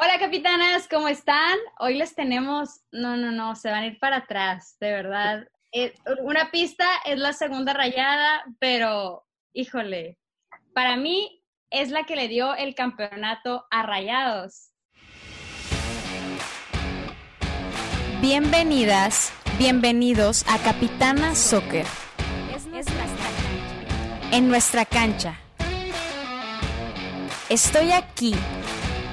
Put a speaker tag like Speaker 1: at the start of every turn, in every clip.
Speaker 1: Hola capitanas, ¿cómo están? Hoy les tenemos, no, no, no, se van a ir para atrás, de verdad. Eh, una pista es la segunda rayada, pero híjole, para mí es la que le dio el campeonato a Rayados.
Speaker 2: Bienvenidas, bienvenidos a Capitana Soccer. En nuestra cancha. Estoy aquí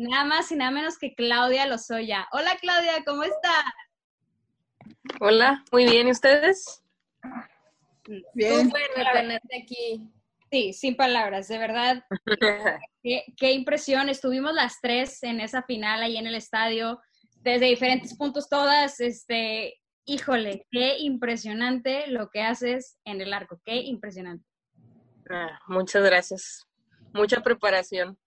Speaker 1: Nada más y nada menos que Claudia Lozoya. Hola Claudia, ¿cómo está?
Speaker 3: Hola, muy bien, ¿y ustedes?
Speaker 1: Bien. Súper tenerte aquí. Sí, sin palabras, de verdad. qué, qué, impresión. Estuvimos las tres en esa final ahí en el estadio, desde diferentes puntos todas. Este, híjole, qué impresionante lo que haces en el arco, qué impresionante.
Speaker 3: Ah, muchas gracias. Mucha preparación.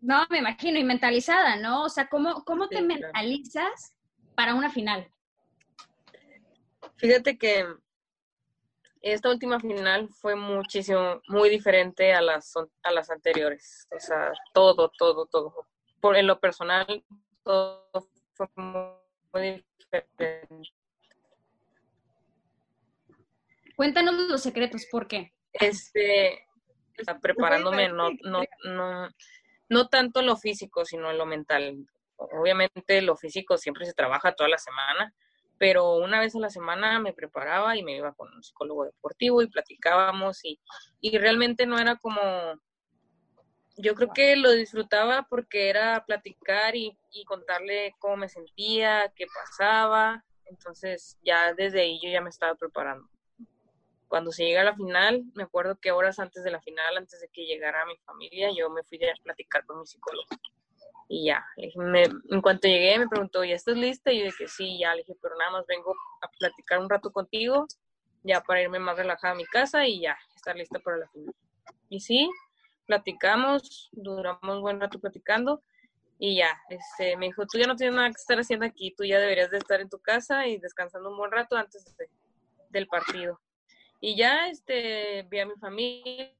Speaker 1: No, me imagino, y mentalizada, ¿no? O sea, ¿cómo, cómo te mentalizas para una final?
Speaker 3: Fíjate que esta última final fue muchísimo, muy diferente a las, a las anteriores. O sea, todo, todo, todo. Por, en lo personal, todo fue muy diferente.
Speaker 1: Cuéntanos los secretos, ¿por qué?
Speaker 3: Este, preparándome, no, no, no, no tanto lo físico, sino lo mental. Obviamente lo físico siempre se trabaja toda la semana, pero una vez a la semana me preparaba y me iba con un psicólogo deportivo y platicábamos y, y realmente no era como, yo creo que lo disfrutaba porque era platicar y, y contarle cómo me sentía, qué pasaba, entonces ya desde ahí yo ya me estaba preparando cuando se llega a la final, me acuerdo que horas antes de la final, antes de que llegara mi familia, yo me fui a platicar con mi psicólogo. Y ya, en cuanto llegué me preguntó, ¿ya estás lista? Y yo dije, sí, ya, le dije, pero nada más vengo a platicar un rato contigo, ya para irme más relajada a mi casa y ya, estar lista para la final. Y sí, platicamos, duramos un buen rato platicando y ya, este, me dijo, tú ya no tienes nada que estar haciendo aquí, tú ya deberías de estar en tu casa y descansando un buen rato antes del partido. Y ya este, vi a mi familia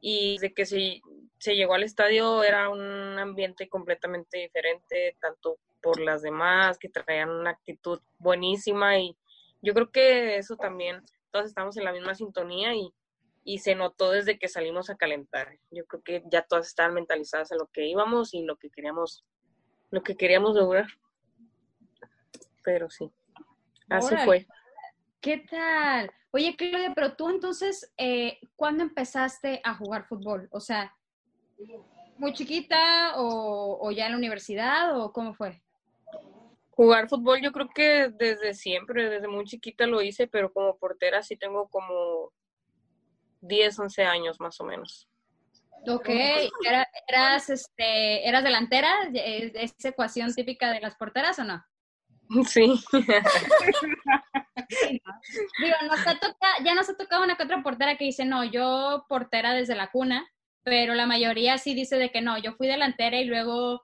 Speaker 3: y de que se, se llegó al estadio era un ambiente completamente diferente, tanto por las demás que traían una actitud buenísima y yo creo que eso también, todos estamos en la misma sintonía y, y se notó desde que salimos a calentar. Yo creo que ya todas estaban mentalizadas a lo que íbamos y lo que queríamos, lo que queríamos lograr. Pero sí, así fue.
Speaker 1: ¿Qué tal? Oye, Claudia, pero tú entonces, eh, ¿cuándo empezaste a jugar fútbol? O sea, ¿muy chiquita o, ya en la universidad o cómo fue?
Speaker 3: Jugar fútbol yo creo que desde siempre, desde muy chiquita lo hice, pero como portera sí tengo como 10, 11 años más o menos.
Speaker 1: Ok, ¿eras, este, ¿eras delantera? ¿Es ecuación típica de las porteras o no?
Speaker 3: Sí.
Speaker 1: Digo, ya nos ha tocado una que otra portera que dice, no, yo portera desde la cuna, pero la mayoría sí dice de que no, yo fui delantera y luego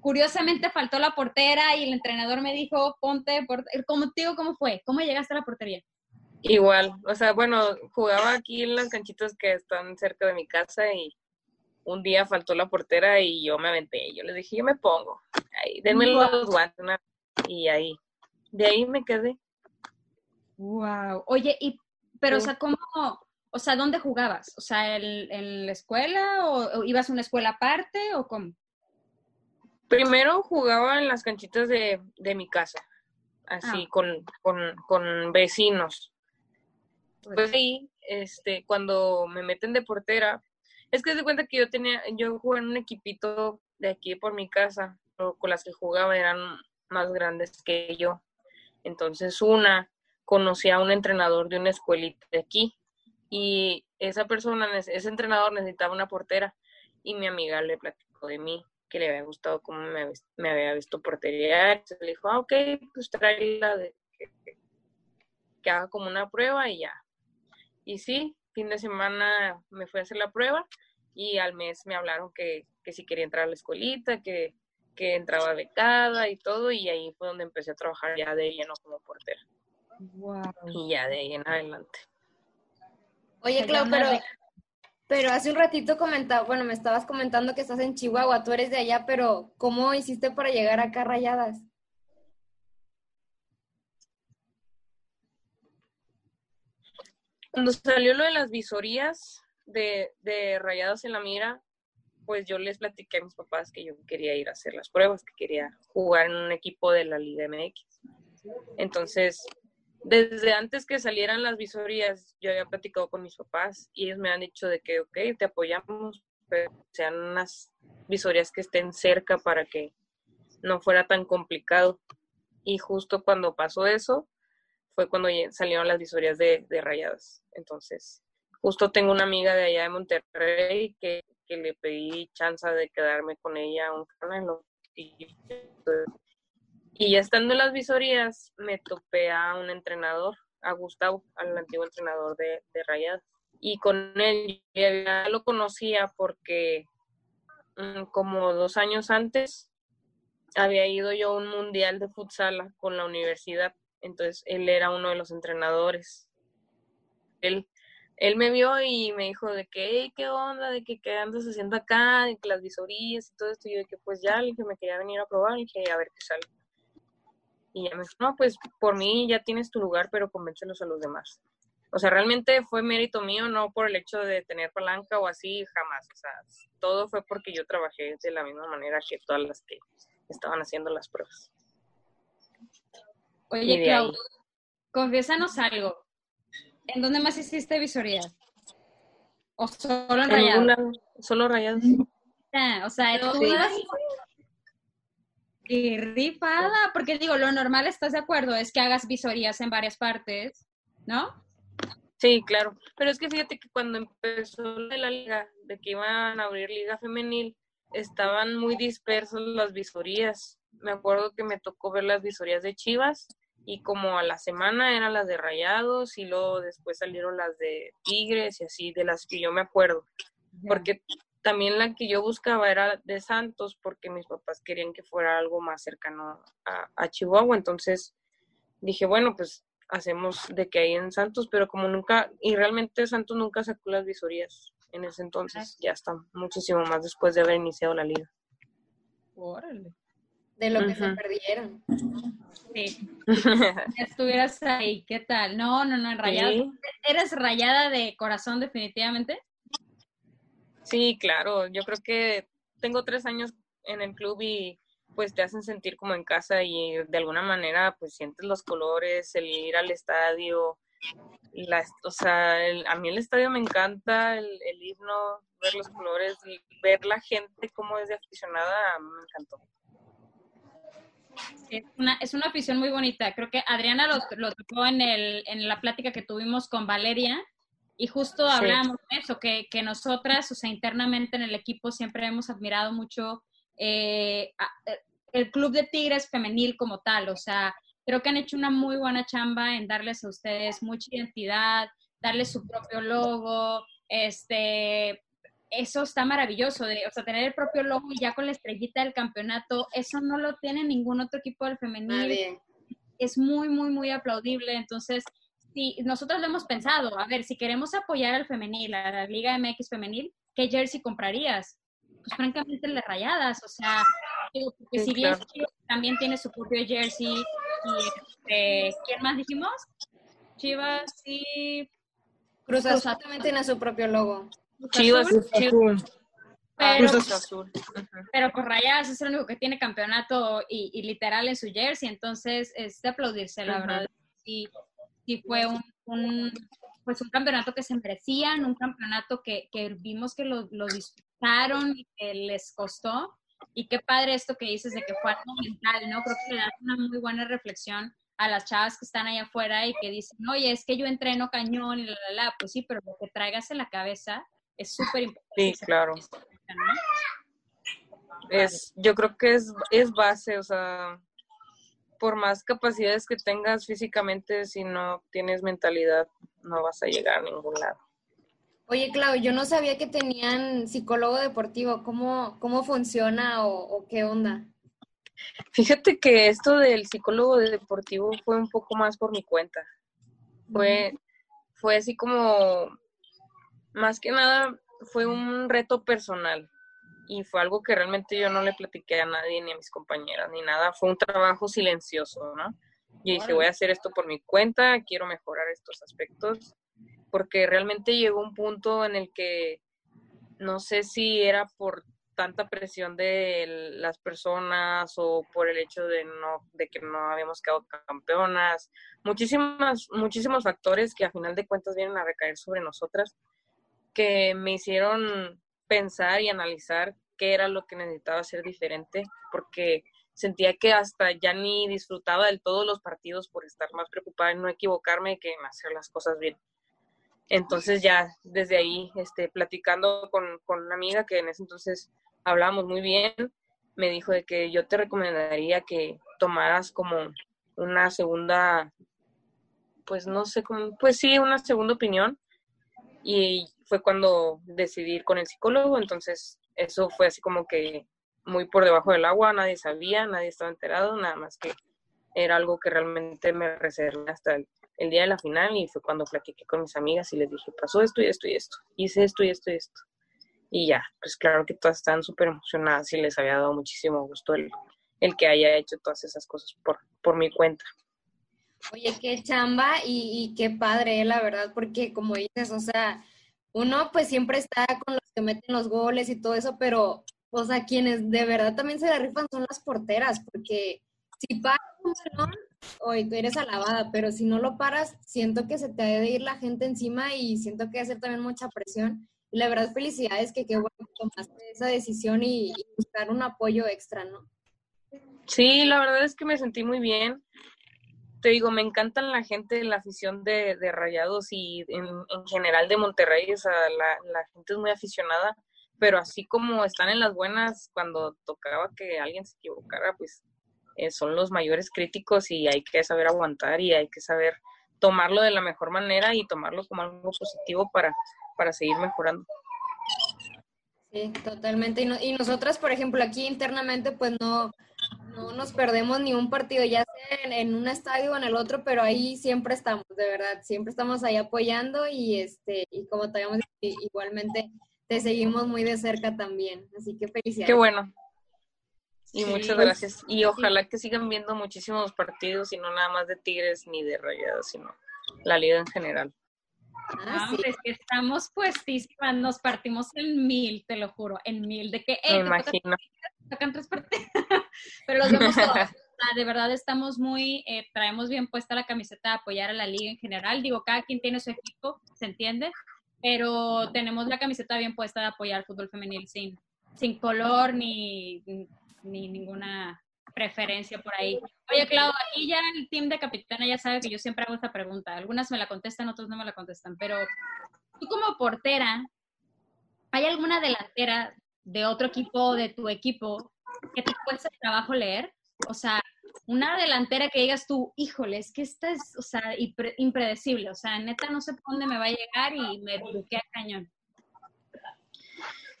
Speaker 1: curiosamente faltó la portera y el entrenador me dijo, ponte, ¿cómo, digo, ¿cómo fue? ¿Cómo llegaste a la portería?
Speaker 3: Igual, o sea, bueno, jugaba aquí en las canchitas que están cerca de mi casa y un día faltó la portera y yo me aventé. Yo les dije, yo me pongo. Ahí, denme los guantes y ahí. De ahí me quedé.
Speaker 1: Wow. Oye, y, pero, o sea, ¿cómo, o sea, dónde jugabas? O sea, ¿en, la escuela o, ibas a una escuela aparte o cómo?
Speaker 3: Primero jugaba en las canchitas de, mi casa, así, ah. con, con, vecinos. Pues ahí, este, cuando me meten de portera, es que se cuenta que yo tenía, yo jugué en un equipito de aquí por mi casa, con las que jugaba eran más grandes que yo. Entonces una conocí a un entrenador de una escuelita de aquí y esa persona, ese entrenador necesitaba una portera y mi amiga le platicó de mí que le había gustado cómo me, había visto portería. Entonces le dijo, ah, ok, pues la de que, que haga como una prueba y ya. Y sí, fin de semana me fui a hacer la prueba y al mes me hablaron que, que si quería entrar a la escuelita, que, que entraba becada y todo, y ahí fue donde empecé a trabajar ya de lleno como portera. Y ya de ahí en adelante.
Speaker 4: Oye, Clau, pero, pero hace un ratito comentaba, bueno, me estabas comentando que estás en Chihuahua, tú eres de allá, pero ¿cómo hiciste para llegar acá a Rayadas?
Speaker 3: Cuando salió lo de las visorías de, de Rayados en la Mira, pues yo les platiqué a mis papás que yo quería ir a hacer las pruebas, que quería jugar en un equipo de la Liga MX. Entonces, desde antes que salieran las visorías, yo había platicado con mis papás y ellos me han dicho de que, ok, te apoyamos, pero sean unas visorías que estén cerca para que no fuera tan complicado. Y justo cuando pasó eso, fue cuando salieron las visorías de, de rayadas. Entonces, justo tengo una amiga de allá de Monterrey que, que le pedí chance de quedarme con ella un canal y ya estando en las visorías, me topé a un entrenador, a Gustavo, al antiguo entrenador de, de Rayadas. Y con él ya lo conocía porque mm, como dos años antes había ido yo a un mundial de futsal con la universidad. Entonces él era uno de los entrenadores. Él, él me vio y me dijo de que, ¿qué onda? De que qué andas haciendo acá? De que las visorías y todo esto. Y yo de que pues ya, le dije, me quería venir a probar. Y dije, a ver qué sale. Y ya me dijo, no, pues por mí ya tienes tu lugar, pero convéncelos a los demás. O sea, realmente fue mérito mío, no por el hecho de tener palanca o así, jamás. O sea, todo fue porque yo trabajé de la misma manera que todas las que estaban haciendo las pruebas.
Speaker 1: Oye, Clau, confiésanos algo. ¿En dónde más hiciste visoría? ¿O solo en, rayados?
Speaker 3: Solo rayados.
Speaker 1: Ah, o sea, y rifada, porque digo, lo normal, ¿estás de acuerdo? Es que hagas visorías en varias partes, ¿no?
Speaker 3: Sí, claro. Pero es que fíjate que cuando empezó la liga, de que iban a abrir liga femenil, estaban muy dispersos las visorías. Me acuerdo que me tocó ver las visorías de Chivas y como a la semana eran las de Rayados y luego después salieron las de Tigres y así, de las que yo me acuerdo. Porque también la que yo buscaba era de Santos porque mis papás querían que fuera algo más cercano a, Chihuahua. Entonces dije, bueno, pues hacemos de que hay en Santos, pero como nunca, y realmente Santos nunca sacó las visorías en ese entonces, ya está muchísimo más después de haber iniciado la liga.
Speaker 4: Órale. De lo que se perdieron.
Speaker 1: Sí. Estuvieras ahí, ¿qué tal? No, no, no, rayada. ¿Eres rayada de corazón definitivamente?
Speaker 3: Sí, claro, yo creo que tengo tres años en el club y pues te hacen sentir como en casa y de alguna manera pues sientes los colores, el ir al estadio, la, o sea, a mí el estadio me encanta, el, himno, ver los colores, ver la gente como es de aficionada, me encantó.
Speaker 1: Es una, es una afición muy bonita. Creo que Adriana lo, lo tocó en, el, en la plática que tuvimos con Valeria, y justo hablamos de eso, que, que, nosotras, o sea, internamente en el equipo siempre hemos admirado mucho eh, eh, el club de Tigres femenil como tal. O sea, creo que han hecho una muy buena chamba en darles a ustedes mucha identidad, darles su propio logo. Este, eso está maravilloso, de, o sea, tener el propio logo y ya con la estrellita del campeonato, eso no lo tiene ningún otro equipo del femenil. Es muy, muy, muy aplaudible. Entonces, sí, nosotros lo hemos pensado, a ver, si queremos apoyar al femenil, a la Liga MX femenil, ¿qué jersey comprarías? Pues francamente el de rayadas, o sea, porque si bien también tiene su propio jersey, y este, ¿quién más dijimos? Chivas y...
Speaker 4: Cruz Azul también tiene su propio logo.
Speaker 3: Chivas, Chivas.
Speaker 1: Pero, Azul. pero pues Rayadas es el único que tiene campeonato y, y, literal en su jersey, entonces es de aplaudirse, la verdad. Y sí fue un, pues un campeonato que se merecían, un campeonato que, que vimos que lo, lo, disfrutaron y que les costó. Y qué padre esto que dices de que fue algo mental, ¿no? Creo que le da una muy buena reflexión a las chavas que están allá afuera y que dicen, oye, es que yo entreno cañón y la, la, la. Pues sí, pero lo que traigas en la cabeza es súper importante.
Speaker 3: Sí, claro. es, yo creo que es, es base, o sea, por más capacidades que tengas físicamente, si no tienes mentalidad, no vas a llegar a ningún lado.
Speaker 4: Oye, Clau, yo no sabía que tenían psicólogo deportivo. ¿Cómo, cómo funciona o, qué onda?
Speaker 3: Fíjate que esto del psicólogo deportivo fue un poco más por mi cuenta. Fue, fue así como, más que nada, fue un reto personal y fue algo que realmente yo no le platiqué a nadie, ni a mis compañeras, ni nada. Fue un trabajo silencioso, ¿no? Yo dije, voy a hacer esto por mi cuenta, quiero mejorar estos aspectos, porque realmente llegó un punto en el que no sé si era por tanta presión de las personas o por el hecho de no de que no habíamos quedado campeonas muchísimas muchísimos factores que a final de cuentas vienen a recaer sobre nosotras que me hicieron pensar y analizar qué era lo que necesitaba hacer diferente, porque sentía que hasta ya ni disfrutaba del todo los partidos por estar más preocupada en no equivocarme que en hacer las cosas bien. Entonces ya desde ahí, este, platicando con, con una amiga que en ese entonces hablábamos muy bien, me dijo de que yo te recomendaría que tomaras como una segunda, pues no sé cómo, pues sí, una segunda opinión. Y fue cuando decidí ir con el psicólogo, entonces eso fue así como que muy por debajo del agua, nadie sabía, nadie estaba enterado, nada más que era algo que realmente me reservé hasta el, día de la final y fue cuando platiqué con mis amigas y les dije, pasó esto y esto y esto, hice esto y esto y esto. Y ya, pues claro que todas estaban súper emocionadas y les había dado muchísimo gusto el, el que haya hecho todas esas cosas por, por mi cuenta.
Speaker 4: Oye, qué chamba y, y qué padre, la verdad, porque como dices, o sea, uno pues siempre está con los que meten los goles y todo eso, pero, o sea, quienes de verdad también se la rifan son las porteras, porque si paras un balón, hoy tú eres alabada, pero si no lo paras, siento que se te ha de ir la gente encima y siento que ser también mucha presión. Y la verdad, felicidades que qué bueno que tomaste esa decisión y, y buscar un apoyo extra, ¿no?
Speaker 3: Sí, la verdad es que me sentí muy bien te digo, me encantan la gente, la afición de, de Rayados y en, general de Monterrey, o sea, la, gente es muy aficionada, pero así como están en las buenas, cuando tocaba que alguien se equivocara, pues eh, son los mayores críticos y hay que saber aguantar y hay que saber tomarlo de la mejor manera y tomarlo como algo positivo para, para seguir mejorando.
Speaker 4: Sí, totalmente. Y, y nosotras, por ejemplo, aquí internamente, pues no, no nos perdemos ni un partido, ya sea en, un estadio o en el otro, pero ahí siempre estamos, de verdad, siempre estamos ahí apoyando y este y como te habíamos igualmente te seguimos muy de cerca también, así que felicidades.
Speaker 3: Qué bueno. Y muchas gracias. Y ojalá que sigan viendo muchísimos partidos y no nada más de Tigres ni de Rayados, sino la liga en general.
Speaker 1: Ah, que estamos puestísimas, nos partimos en mil, te lo juro, en mil, de que...
Speaker 3: Me imagino
Speaker 1: sacan tres partes, pero los vemos todos. de verdad estamos muy, eh, traemos bien puesta la camiseta de apoyar a la liga en general. Digo, cada quien tiene su equipo, se entiende, pero tenemos la camiseta bien puesta de apoyar al fútbol femenil sin, sin color ni, ni ninguna preferencia por ahí. Oye, Clau, aquí ya el team de capitana ya sabe que yo siempre hago esta pregunta. Algunas me la contestan, otras no me la contestan, pero tú como portera, ¿hay alguna delantera de otro equipo, de tu equipo, que te cuesta trabajo leer. O sea, una delantera que digas tú, híjole, es que esta es, o sea, impredecible. O sea, neta no sé por dónde me va a llegar y me a cañón.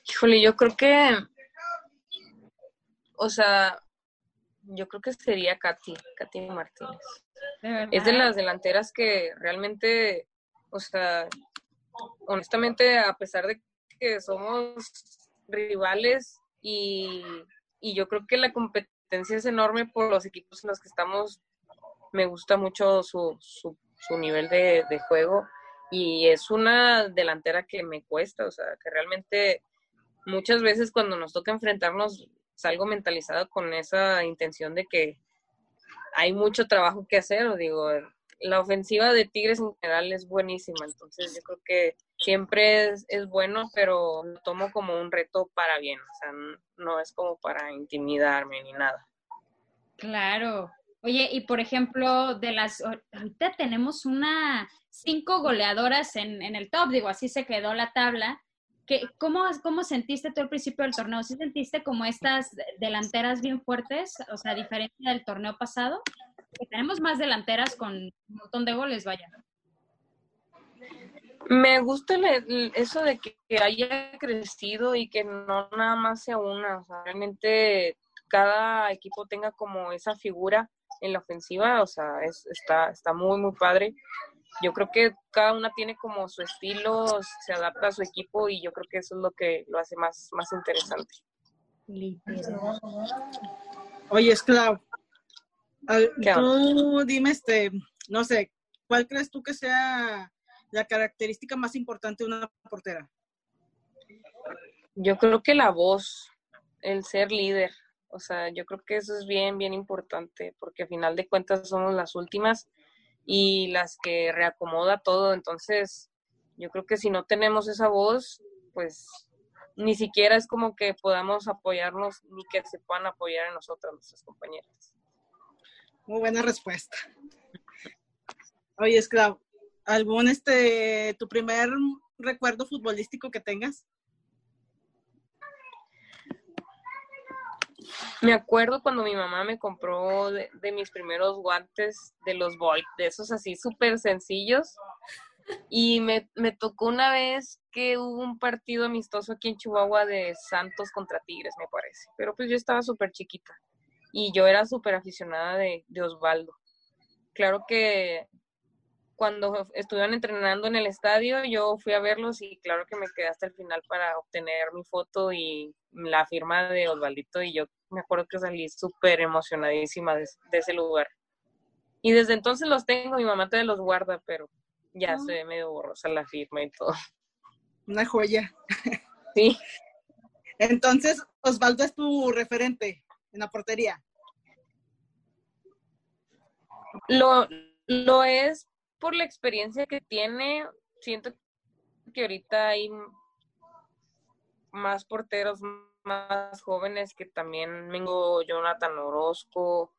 Speaker 3: Híjole, yo creo que, o sea, yo creo que sería Katy, Katy Martínez. es de las delanteras que realmente, o sea, honestamente, a pesar de que somos rivales y, yo creo que la competencia es enorme por los equipos en los que estamos. Me gusta mucho su, su, nivel de, juego y es una delantera que me cuesta, o sea, que realmente muchas veces cuando nos toca enfrentarnos salgo mentalizado con esa intención de que hay mucho trabajo que hacer, o digo, la ofensiva de Tigres en general es buenísima, entonces yo creo que siempre es, es, bueno, pero lo tomo como un reto para bien, o sea, no es como para intimidarme ni nada.
Speaker 1: Claro. Oye, y por ejemplo, de las, ahorita tenemos una, cinco goleadoras en, en el top, digo, así se quedó la tabla, cómo, ¿Cómo sentiste tú al principio del torneo? ¿Sí sentiste como estas delanteras bien fuertes? O sea, diferente del torneo pasado. Que tenemos más delanteras con un montón de goles, vaya.
Speaker 3: Me gusta eso de que, haya crecido y que no nada más sea una. O sea, realmente cada equipo tenga como esa figura en la ofensiva. O sea, es, está, está muy, muy padre. Yo creo que cada una tiene como su estilo, se adapta a su equipo y yo creo que eso es lo que lo hace más, más interesante.
Speaker 5: Oye, Esclavo, tú dime, este, no sé, ¿cuál crees tú que sea la característica más importante de una portera?
Speaker 3: Yo creo que la voz, el ser líder. O sea, yo creo que eso es bien, bien importante, porque a final de cuentas somos las últimas y las que reacomoda todo. Entonces, yo creo que si no tenemos esa voz, pues ni siquiera es como que podamos apoyarnos ni que se puedan apoyar en nosotras, nuestras compañeras.
Speaker 5: Muy buena respuesta. Oye, Esclavo, ¿algún, este, tu primer recuerdo futbolístico que tengas?
Speaker 3: Me acuerdo cuando mi mamá me compró de, mis primeros guantes de los Volt, de esos así súper sencillos. Y me, me, tocó una vez que hubo un partido amistoso aquí en Chihuahua de Santos contra Tigres, me parece. Pero pues yo estaba súper chiquita y yo era súper aficionada de, de Osvaldo. Claro que cuando estuvieron entrenando en el estadio, yo fui a verlos y claro que me quedé hasta el final para obtener mi foto y la firma de Osvaldito y yo me acuerdo que salí súper emocionadísima de, ese lugar. Y desde entonces los tengo, mi mamá todavía los guarda, pero ya se ve medio borrosa la firma y todo.
Speaker 5: Una joya.
Speaker 3: Sí.
Speaker 5: Entonces, Osvaldo es tu referente en la portería.
Speaker 3: Lo, lo es por la experiencia que tiene. Siento que ahorita hay más porteros más jóvenes que también vengo Jonathan Orozco,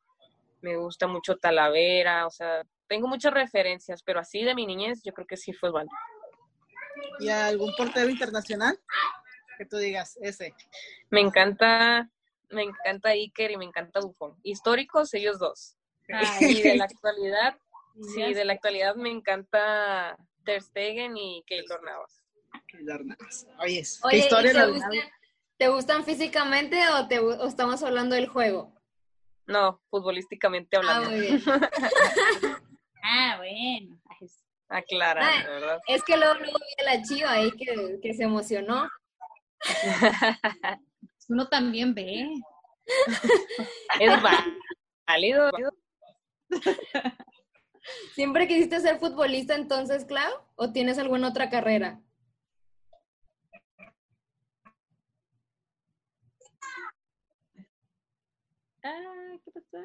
Speaker 3: me gusta mucho Talavera, o sea, tengo muchas referencias, pero así de mi niñez yo creo que sí fue Osvaldo.
Speaker 5: ¿Y algún portero internacional que tú digas ese?
Speaker 3: Me encanta, me encanta Iker y me encanta Buffon. Históricos ellos dos. Y de la actualidad, sí, de la actualidad me encanta Ter Stegen y Keylor Navas.
Speaker 5: Keylor Navas. Oye, ¿qué historia
Speaker 4: ¿Te gustan físicamente o, te, estamos hablando del juego?
Speaker 3: No, futbolísticamente hablando.
Speaker 1: Ah, bueno.
Speaker 3: Aclara, ah, ¿verdad?
Speaker 4: Es que luego, luego vi a la chiva ahí que, se emocionó.
Speaker 1: Uno también ve.
Speaker 3: es válido.
Speaker 4: ¿Siempre quisiste ser futbolista entonces, Clau? ¿O tienes alguna otra carrera?
Speaker 1: Ah, ¿qué pasó?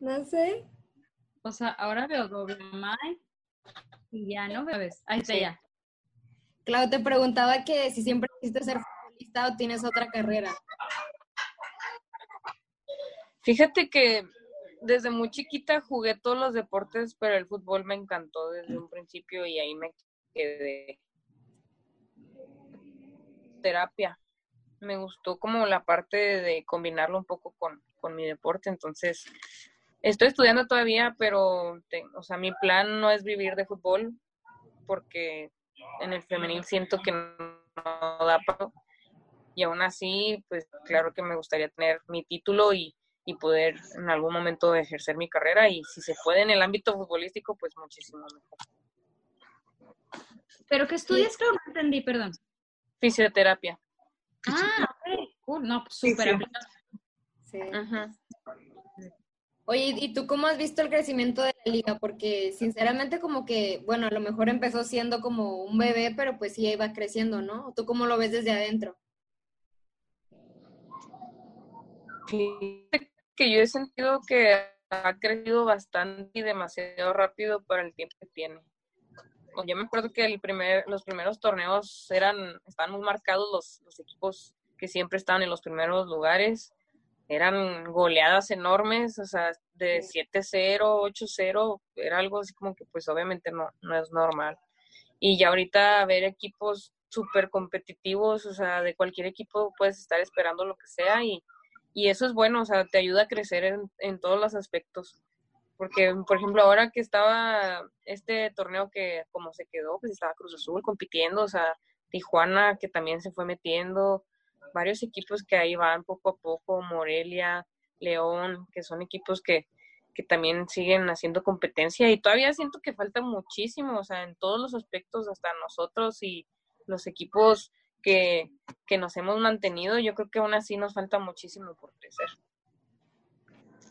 Speaker 4: No sé.
Speaker 1: O sea, ahora veo doble y ya no veo. Ahí está ya.
Speaker 4: Clau, te preguntaba que si siempre quisiste ser futbolista o tienes otra carrera.
Speaker 3: Fíjate que desde muy chiquita jugué todos los deportes, pero el fútbol me encantó desde un principio y ahí me quedé. Terapia me gustó como la parte de combinarlo un poco con, mi deporte, entonces estoy estudiando todavía, pero, o sea, mi plan no es vivir de fútbol, porque en el femenil siento que no, da para, y aún así, pues claro que me gustaría tener mi título y, poder en algún momento ejercer mi carrera, y si se puede en el ámbito futbolístico, pues muchísimo mejor.
Speaker 1: ¿Pero qué estudias? Creo no entendí, perdón.
Speaker 3: Fisioterapia.
Speaker 1: Ah, cool, no, pues, súper
Speaker 4: sí. Oye, ¿y tú cómo has visto el crecimiento de la liga? Porque sinceramente como que, bueno, a lo mejor empezó siendo como un bebé, pero pues sí iba creciendo, ¿no? ¿Tú cómo lo ves desde adentro?
Speaker 3: que yo he sentido que ha crecido bastante y demasiado rápido para el tiempo que tiene yo me acuerdo que el primer, los primeros torneos eran, estaban muy marcados los, los equipos que siempre estaban en los primeros lugares. Eran goleadas enormes, o sea, de 7-0, 8-0, era algo así como que pues obviamente no, no es normal. Y ya ahorita ver equipos súper competitivos, o sea, de cualquier equipo puedes estar esperando lo que sea y, y eso es bueno, o sea, te ayuda a crecer en, en todos los aspectos. Porque, por ejemplo, ahora que estaba este torneo que como se quedó, pues estaba Cruz Azul compitiendo, o sea, Tijuana que también se fue metiendo, varios equipos que ahí van poco a poco, Morelia, León, que son equipos que, que también siguen haciendo competencia y todavía siento que falta muchísimo, o sea, en todos los aspectos, hasta nosotros y los equipos que, que nos hemos mantenido, yo creo que aún así nos falta muchísimo por crecer.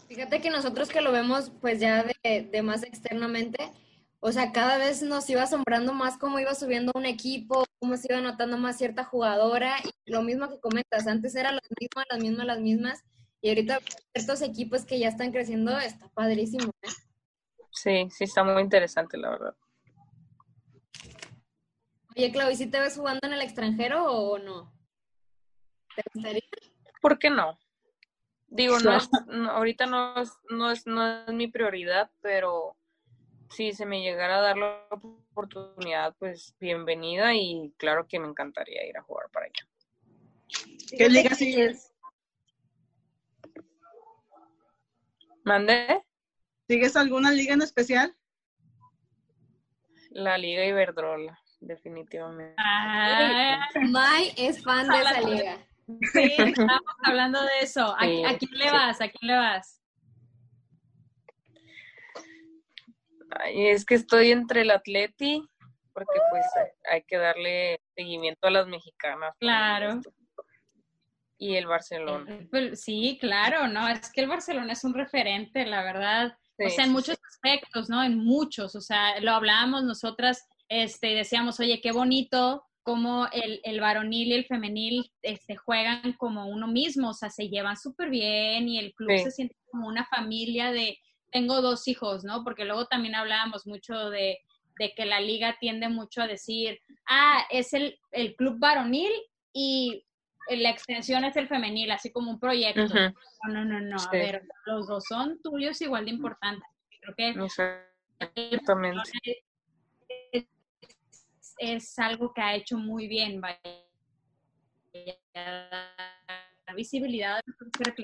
Speaker 4: Fíjate que nosotros que lo vemos pues ya de, de, más externamente, o sea, cada vez nos iba asombrando más cómo iba subiendo un equipo, cómo se iba notando más cierta jugadora, y lo mismo que comentas, antes eran las mismas, las mismas, las mismas, y ahorita ciertos equipos que ya están creciendo, está padrísimo. ¿eh?
Speaker 3: Sí, sí, está muy interesante, la verdad.
Speaker 4: Oye, Clau, ¿y si te ves jugando en el extranjero o no? ¿Te gustaría?
Speaker 3: ¿Por qué no? Digo, no, es, ahorita no es, no, es, no es mi prioridad, pero si se me llegara a dar la oportunidad, pues bienvenida y claro que me encantaría ir a jugar para allá.
Speaker 5: ¿Qué liga sigues?
Speaker 3: ¿Mande?
Speaker 5: ¿Sigues alguna liga en especial?
Speaker 3: La Liga Iberdrola, definitivamente.
Speaker 4: Ah, Mai es fan de esa liga.
Speaker 1: Sí, estamos hablando de eso. ¿A, quién le vas? ¿A quién le vas?
Speaker 3: Es que estoy entre el Atleti, porque pues hay que darle seguimiento a las mexicanas.
Speaker 1: Claro.
Speaker 3: Y el Barcelona.
Speaker 1: Eh, pues, sí, claro, ¿no? Es que el Barcelona es un referente, la verdad. o sea, en muchos aspectos, ¿no? En muchos. O sea, lo hablábamos nosotras, este, decíamos, oye, qué bonito cómo el, el varonil y el femenil este, juegan como uno mismo, o sea, se llevan súper bien y el club se siente como una familia de, tengo dos hijos, ¿no? Porque luego también hablábamos mucho de, de que la liga tiende mucho a decir, ah, es el, el club varonil y la extensión es el femenil, así como un proyecto. No, no, no, no, a ver, los dos son tuyos igual de importantes. Creo que
Speaker 3: Exactamente
Speaker 1: es algo que ha hecho muy bien, vaya, la visibilidad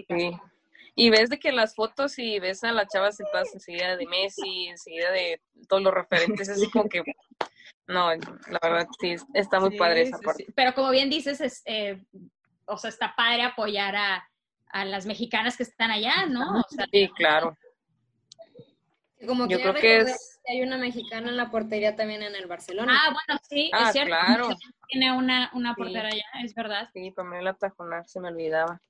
Speaker 3: sí. Y ves de que las fotos y ves a la chava sentada enseguida de Messi, enseguida de todos los referentes, así como que no, la verdad sí, está muy padre esa parte.
Speaker 1: Pero como bien dices, es, eh, o sea, está padre apoyar a, a, las mexicanas que están allá, ¿no? O sea,
Speaker 3: sí, claro.
Speaker 4: Como Yo creo que es hay una mexicana en la portería también en el Barcelona.
Speaker 1: Ah, bueno, sí, es ah, cierto. Claro. Tiene una, una portera allá, es verdad.
Speaker 3: Sí, Pamela Tajonar, se me olvidaba.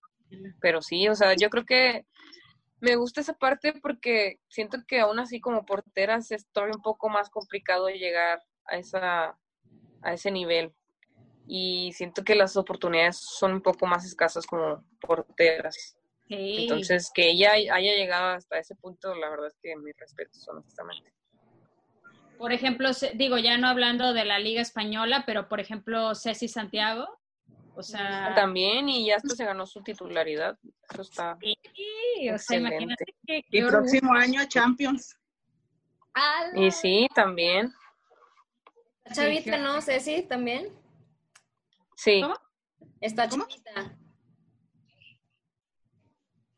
Speaker 3: Pero sí, o sea, yo creo que me gusta esa parte porque siento que aún así como porteras es todavía un poco más complicado llegar a esa a ese nivel y siento que las oportunidades son un poco más escasas como porteras. Entonces, que ella haya llegado hasta ese punto, la verdad es que mis respetos, honestamente.
Speaker 1: Por ejemplo, digo, ya no hablando de la Liga Española, pero por ejemplo, Ceci Santiago. O sea,
Speaker 3: también, y ya hasta se ganó su titularidad. Eso está.
Speaker 1: Sí, o sea, imagínate que.
Speaker 5: Y próximo año Champions.
Speaker 3: Y sí, también.
Speaker 4: Chavita, ¿no? Ceci, también.
Speaker 3: Sí.
Speaker 4: ¿Cómo? Está chavita.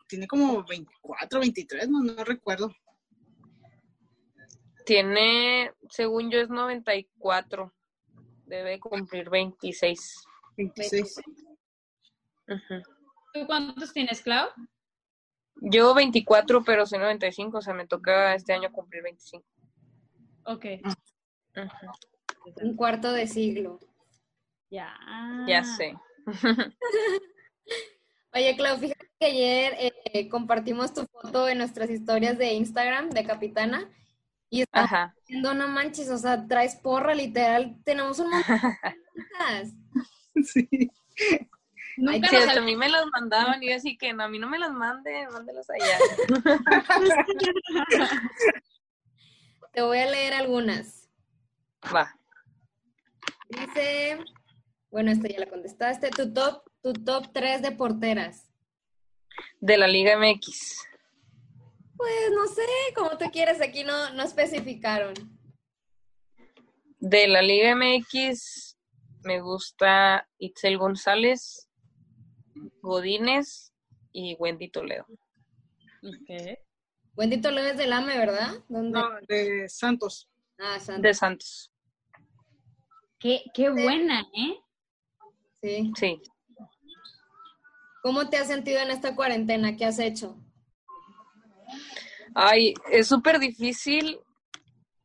Speaker 5: Tiene como 24, 23, no, no recuerdo.
Speaker 3: Tiene, según yo, es 94. Debe cumplir 26.
Speaker 5: 26.
Speaker 1: ¿Tú cuántos tienes, Clau?
Speaker 3: Yo 24, pero soy 95, o sea, me toca este año cumplir 25.
Speaker 1: Ok.
Speaker 4: Un cuarto de siglo.
Speaker 1: Ya.
Speaker 3: Ya sé.
Speaker 4: Oye, Clau, fíjate que ayer eh, compartimos tu foto en nuestras historias de Instagram de Capitana y está diciendo, no manches, o sea, traes porra, literal, tenemos un montón
Speaker 5: Sí.
Speaker 3: Nunca sí, a mí me las mandaban y yo así que no, a mí no me las manden, mándelas allá.
Speaker 4: Te voy a leer algunas.
Speaker 3: Va.
Speaker 4: Dice, bueno, esta ya la contestaste, tu top, tu top 3 de porteras.
Speaker 3: De la Liga MX.
Speaker 4: Pues no sé, como tú quieres, aquí no, no especificaron.
Speaker 3: De la Liga MX, me gusta Itzel González, Godínez y Wendy Toledo.
Speaker 4: Wendy Toledo es del AME, ¿verdad?
Speaker 5: No, de Santos.
Speaker 3: Ah, Santos. De Santos.
Speaker 1: Qué, qué buena, ¿eh?
Speaker 4: Sí.
Speaker 3: Sí.
Speaker 4: ¿Cómo te has sentido en esta cuarentena? ¿Qué has hecho?
Speaker 3: Ay, es súper difícil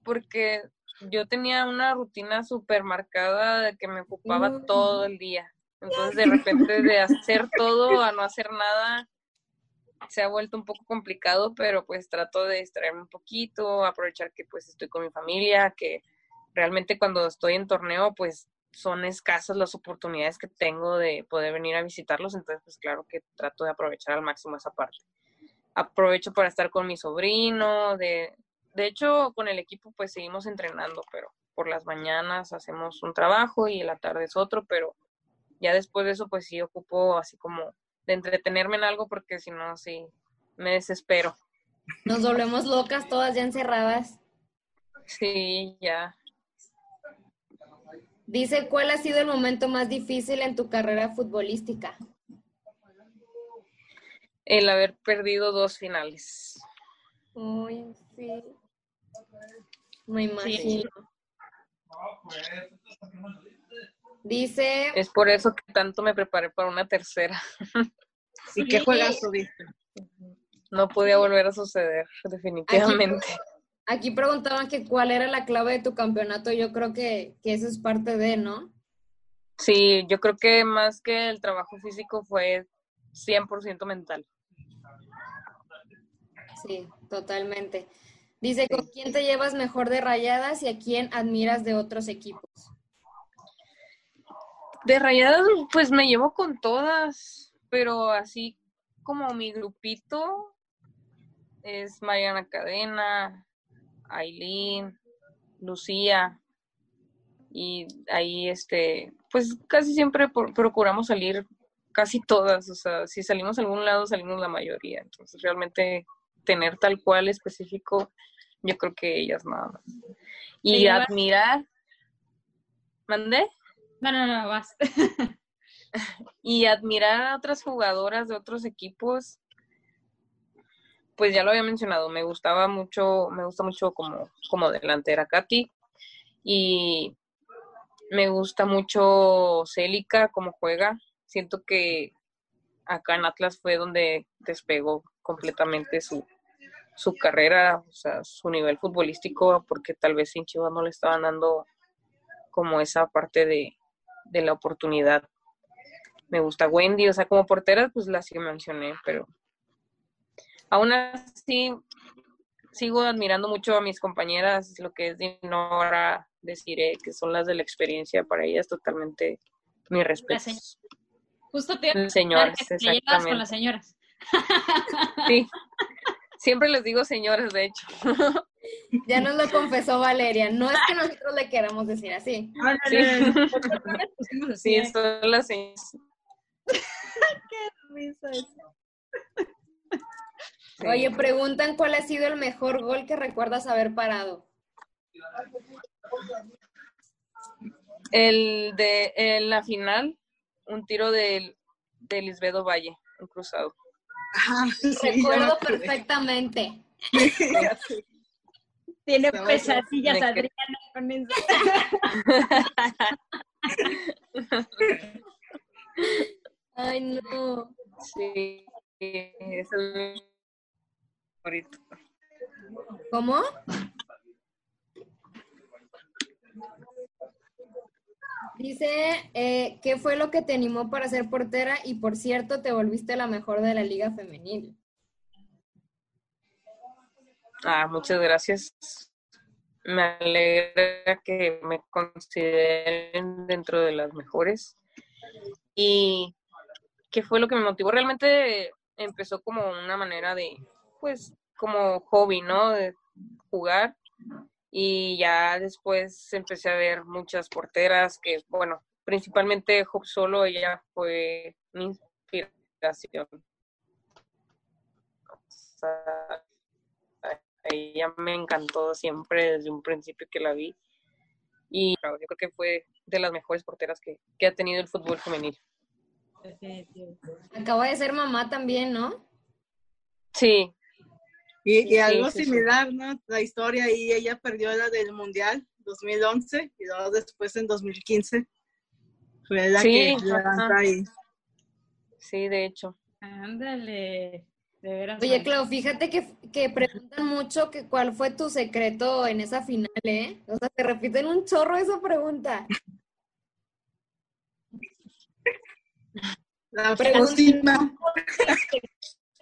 Speaker 3: porque yo tenía una rutina súper marcada de que me ocupaba mm. todo el día. Entonces, de repente, de hacer todo a no hacer nada, se ha vuelto un poco complicado, pero pues trato de distraerme un poquito, aprovechar que pues estoy con mi familia, que realmente cuando estoy en torneo, pues son escasas las oportunidades que tengo de poder venir a visitarlos, entonces pues claro que trato de aprovechar al máximo esa parte. Aprovecho para estar con mi sobrino, de, de hecho con el equipo pues seguimos entrenando, pero por las mañanas hacemos un trabajo y en la tarde es otro, pero ya después de eso pues sí ocupo así como de entretenerme en algo porque si no sí me desespero.
Speaker 4: Nos volvemos locas todas ya encerradas.
Speaker 3: Sí, ya.
Speaker 4: Dice, ¿cuál ha sido el momento más difícil en tu carrera futbolística?
Speaker 3: El haber perdido dos finales.
Speaker 4: Uy, sí. Me imagino. Dice.
Speaker 3: Es por eso que tanto me preparé para una tercera.
Speaker 5: ¿Y qué juegas viste?
Speaker 3: No podía volver a suceder, definitivamente.
Speaker 4: Aquí preguntaban que cuál era la clave de tu campeonato. Yo creo que, eso es parte de, ¿no?
Speaker 3: Sí, yo creo que más que el trabajo físico fue 100% mental.
Speaker 4: Sí, totalmente. Dice, ¿con quién te llevas mejor de rayadas y a quién admiras de otros equipos?
Speaker 3: De rayadas, pues me llevo con todas, pero así como mi grupito es Mariana Cadena, Aileen, Lucía, y ahí este, pues casi siempre procuramos salir casi todas, o sea, si salimos a algún lado salimos la mayoría, entonces realmente tener tal cual específico, yo creo que ellas nada más. Y admirar, ¿mandé?
Speaker 1: No, no, no, vas.
Speaker 3: y admirar a otras jugadoras de otros equipos, pues ya lo había mencionado, me gustaba mucho, me gusta mucho como, como delantera Katy y me gusta mucho Célica como juega. Siento que acá en Atlas fue donde despegó completamente su, su carrera, o sea, su nivel futbolístico, porque tal vez en Chivas no le estaban dando como esa parte de, de la oportunidad. Me gusta Wendy, o sea, como portera, pues la sí mencioné, pero Aún así, sigo admirando mucho a mis compañeras, lo que es Dinora, deciré que son las de la experiencia, para ellas totalmente mi respeto.
Speaker 1: Justo te
Speaker 3: señoras,
Speaker 1: con las señoras.
Speaker 3: Sí, siempre les digo señoras, de hecho.
Speaker 4: Ya nos lo confesó Valeria, no es que nosotros le queramos decir así.
Speaker 3: Sí, sí son las señoras.
Speaker 4: Qué risa eso. Oye, preguntan cuál ha sido el mejor gol que recuerdas haber parado.
Speaker 3: El de en la final, un tiro de, de Lisbedo Valle, un cruzado.
Speaker 4: Ah, Recuerdo perfectamente.
Speaker 1: Tiene pesadillas Adriana con eso.
Speaker 4: Ay, no.
Speaker 3: Sí, es
Speaker 4: ¿Cómo? Dice, eh, ¿qué fue lo que te animó para ser portera? Y por cierto, te volviste la mejor de la liga femenil.
Speaker 3: Ah, muchas gracias. Me alegra que me consideren dentro de las mejores. ¿Y qué fue lo que me motivó? Realmente empezó como una manera de, pues como hobby, ¿no? De jugar. Y ya después empecé a ver muchas porteras que, bueno, principalmente Job Solo, ella fue mi inspiración. ella me encantó siempre desde un principio que la vi. y yo creo que fue de las mejores porteras que, que ha tenido el fútbol femenil.
Speaker 4: Acaba de ser mamá también, ¿no?
Speaker 3: Sí.
Speaker 5: Y, algo similar, ¿no? La historia y ella perdió la del Mundial 2011 y luego después en 2015 fue la que levanta ahí.
Speaker 3: Sí, de hecho.
Speaker 1: Ándale.
Speaker 4: Oye, Clau, fíjate que, que, preguntan mucho que cuál fue tu secreto en esa final, ¿eh? O sea, te repiten un chorro esa pregunta.
Speaker 5: La pregunta.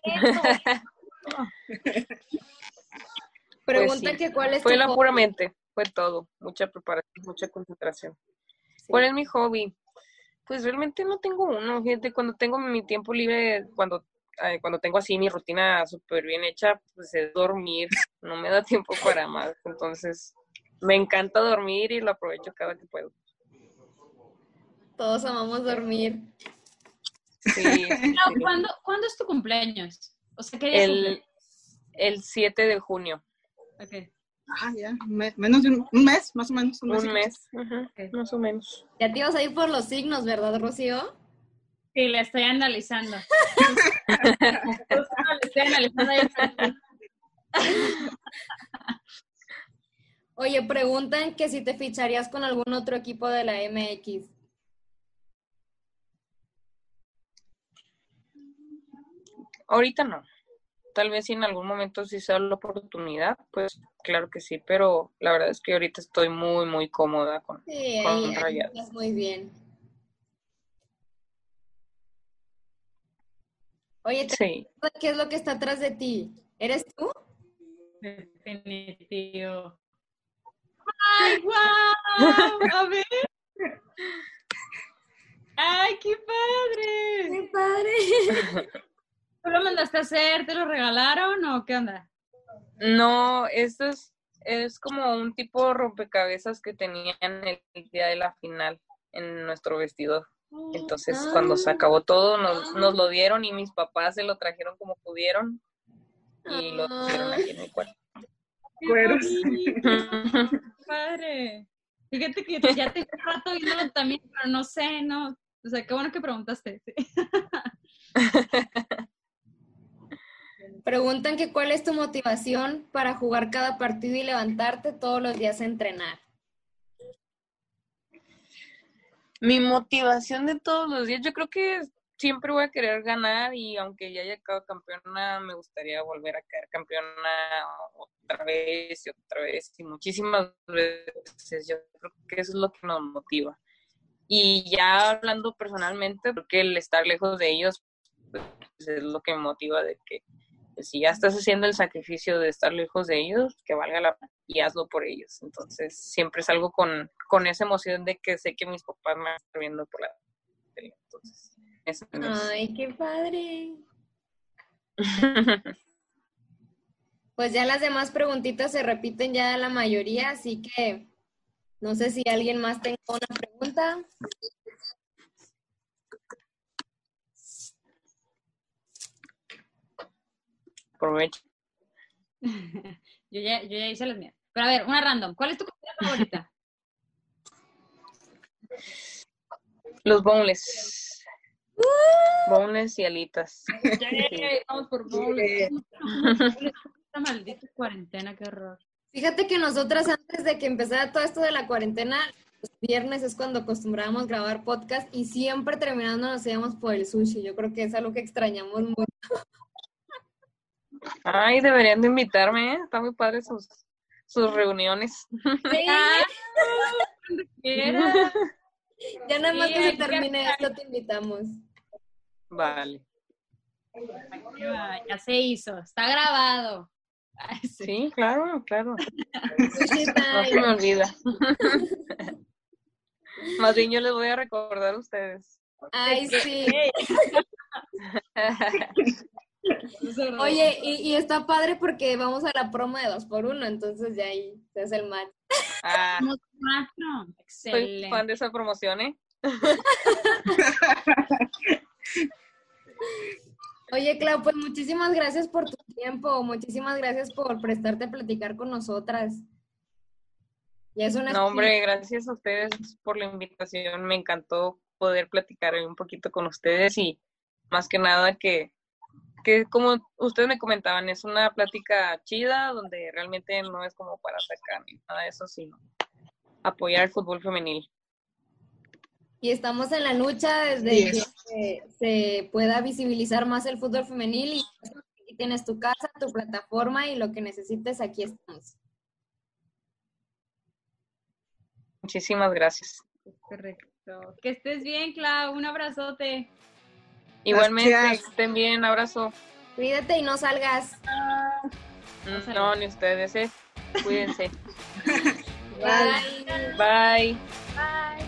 Speaker 4: Pregunta pues que cuál es
Speaker 3: Fue la puramente, fue todo. Mucha preparación, mucha concentración. ¿Cuál es mi hobby? Pues realmente no tengo uno. Fíjate, cuando tengo mi tiempo libre, cuando eh, cuando tengo así mi rutina súper bien hecha, pues es dormir, no me da tiempo para más. Entonces, me encanta dormir y lo aprovecho cada que puedo.
Speaker 4: Todos amamos dormir.
Speaker 1: Sí. ¿cuándo, es tu cumpleaños? O sea, ¿qué
Speaker 3: el, el 7 de junio.
Speaker 5: Okay. Ah, ya, menos de un, mes, más o menos.
Speaker 3: Un, mes, más o menos.
Speaker 4: Ya te ibas a ir por los signos, ¿verdad, Rocío?
Speaker 1: Sí, le estoy analizando. estoy analizando.
Speaker 4: Oye, preguntan que si te ficharías con algún otro equipo de la MX.
Speaker 3: Ahorita no. Tal vez si en algún momento sí sea la oportunidad, pues claro que sí, pero la verdad es que ahorita estoy muy, muy cómoda con,
Speaker 4: sí, ahí, muy bien. Oye, ¿qué es lo que está atrás de ti? ¿Eres tú?
Speaker 1: Definitivo. ¡Ay, guau! A ver. ¡Ay, qué padre!
Speaker 4: ¡Qué padre!
Speaker 1: ¿Tú lo mandaste a hacer? ¿Te lo regalaron o qué onda?
Speaker 3: No, esto es, es como un tipo de rompecabezas que tenían el día de la final en nuestro vestidor. Entonces, cuando se acabó todo, nos, nos lo dieron y mis papás se lo trajeron como pudieron y lo pusieron aquí en mi cuarto.
Speaker 1: Padre. Fíjate que ya tengo un rato viéndolo también, pero no sé, no. O sea, qué bueno que preguntaste.
Speaker 4: Preguntan que cuál es tu motivación para jugar cada partido y levantarte todos los días a entrenar.
Speaker 3: Mi motivación de todos los días, yo creo que siempre voy a querer ganar y aunque ya haya quedado campeona, me gustaría volver a caer campeona otra vez y otra vez y muchísimas veces. Yo creo que eso es lo que nos motiva. Y ya hablando personalmente, porque el estar lejos de ellos pues, es lo que me motiva de que si ya estás haciendo el sacrificio de estar lejos de ellos, que valga la pena y hazlo por ellos. Entonces, siempre salgo con, con esa emoción de que sé que mis papás me están viendo por la tele. Entonces,
Speaker 4: Ay, qué padre. pues ya las demás preguntitas se repiten ya la mayoría, así que no sé si alguien más tenga una pregunta.
Speaker 3: Aprovecho.
Speaker 1: yo, ya, yo ya hice las mías. Pero a ver, una random. ¿Cuál es tu comida favorita?
Speaker 3: Los boneless. boneless y alitas.
Speaker 1: vamos por boneless. Esta maldita cuarentena, qué horror.
Speaker 4: Fíjate que nosotras antes de que empezara todo esto de la cuarentena, los viernes es cuando acostumbrábamos grabar podcast y siempre terminando nos íbamos por el sushi. Yo creo que es algo que extrañamos mucho.
Speaker 3: Ay, deberían de invitarme, ¿eh? Está muy padre sus, sus reuniones. Sí.
Speaker 4: ya nada más que se termine esto, te invitamos.
Speaker 3: Vale.
Speaker 1: Ya se hizo, está grabado.
Speaker 3: sí. claro, claro. no se me olvida. Más bien yo les voy a recordar a ustedes.
Speaker 4: Ay, sí. Oye, y, está padre porque vamos a la promo de dos por uno, entonces ya ahí se hace el match.
Speaker 3: Ah, Excelente. Soy fan de esa promoción, ¿eh?
Speaker 4: Oye, Clau, pues muchísimas gracias por tu tiempo, muchísimas gracias por prestarte a platicar con nosotras.
Speaker 3: no, hombre, gracias a ustedes por la invitación. Me encantó poder platicar un poquito con ustedes y más que nada que, que como ustedes me comentaban, es una plática chida donde realmente no es como para atacar ni nada de eso, sino apoyar el fútbol femenil.
Speaker 4: Y estamos en la lucha desde que se, pueda visibilizar más el fútbol femenil y aquí tienes tu casa, tu plataforma y lo que necesites, aquí estamos.
Speaker 3: Muchísimas gracias.
Speaker 1: Correcto. Que estés bien, Clau. Un abrazote.
Speaker 3: Igualmente, que estén bien. Abrazo.
Speaker 4: Cuídate y no salgas.
Speaker 3: Mm, no, ni ustedes, ¿eh? Cuídense.
Speaker 1: Bye.
Speaker 3: Bye.
Speaker 1: Bye.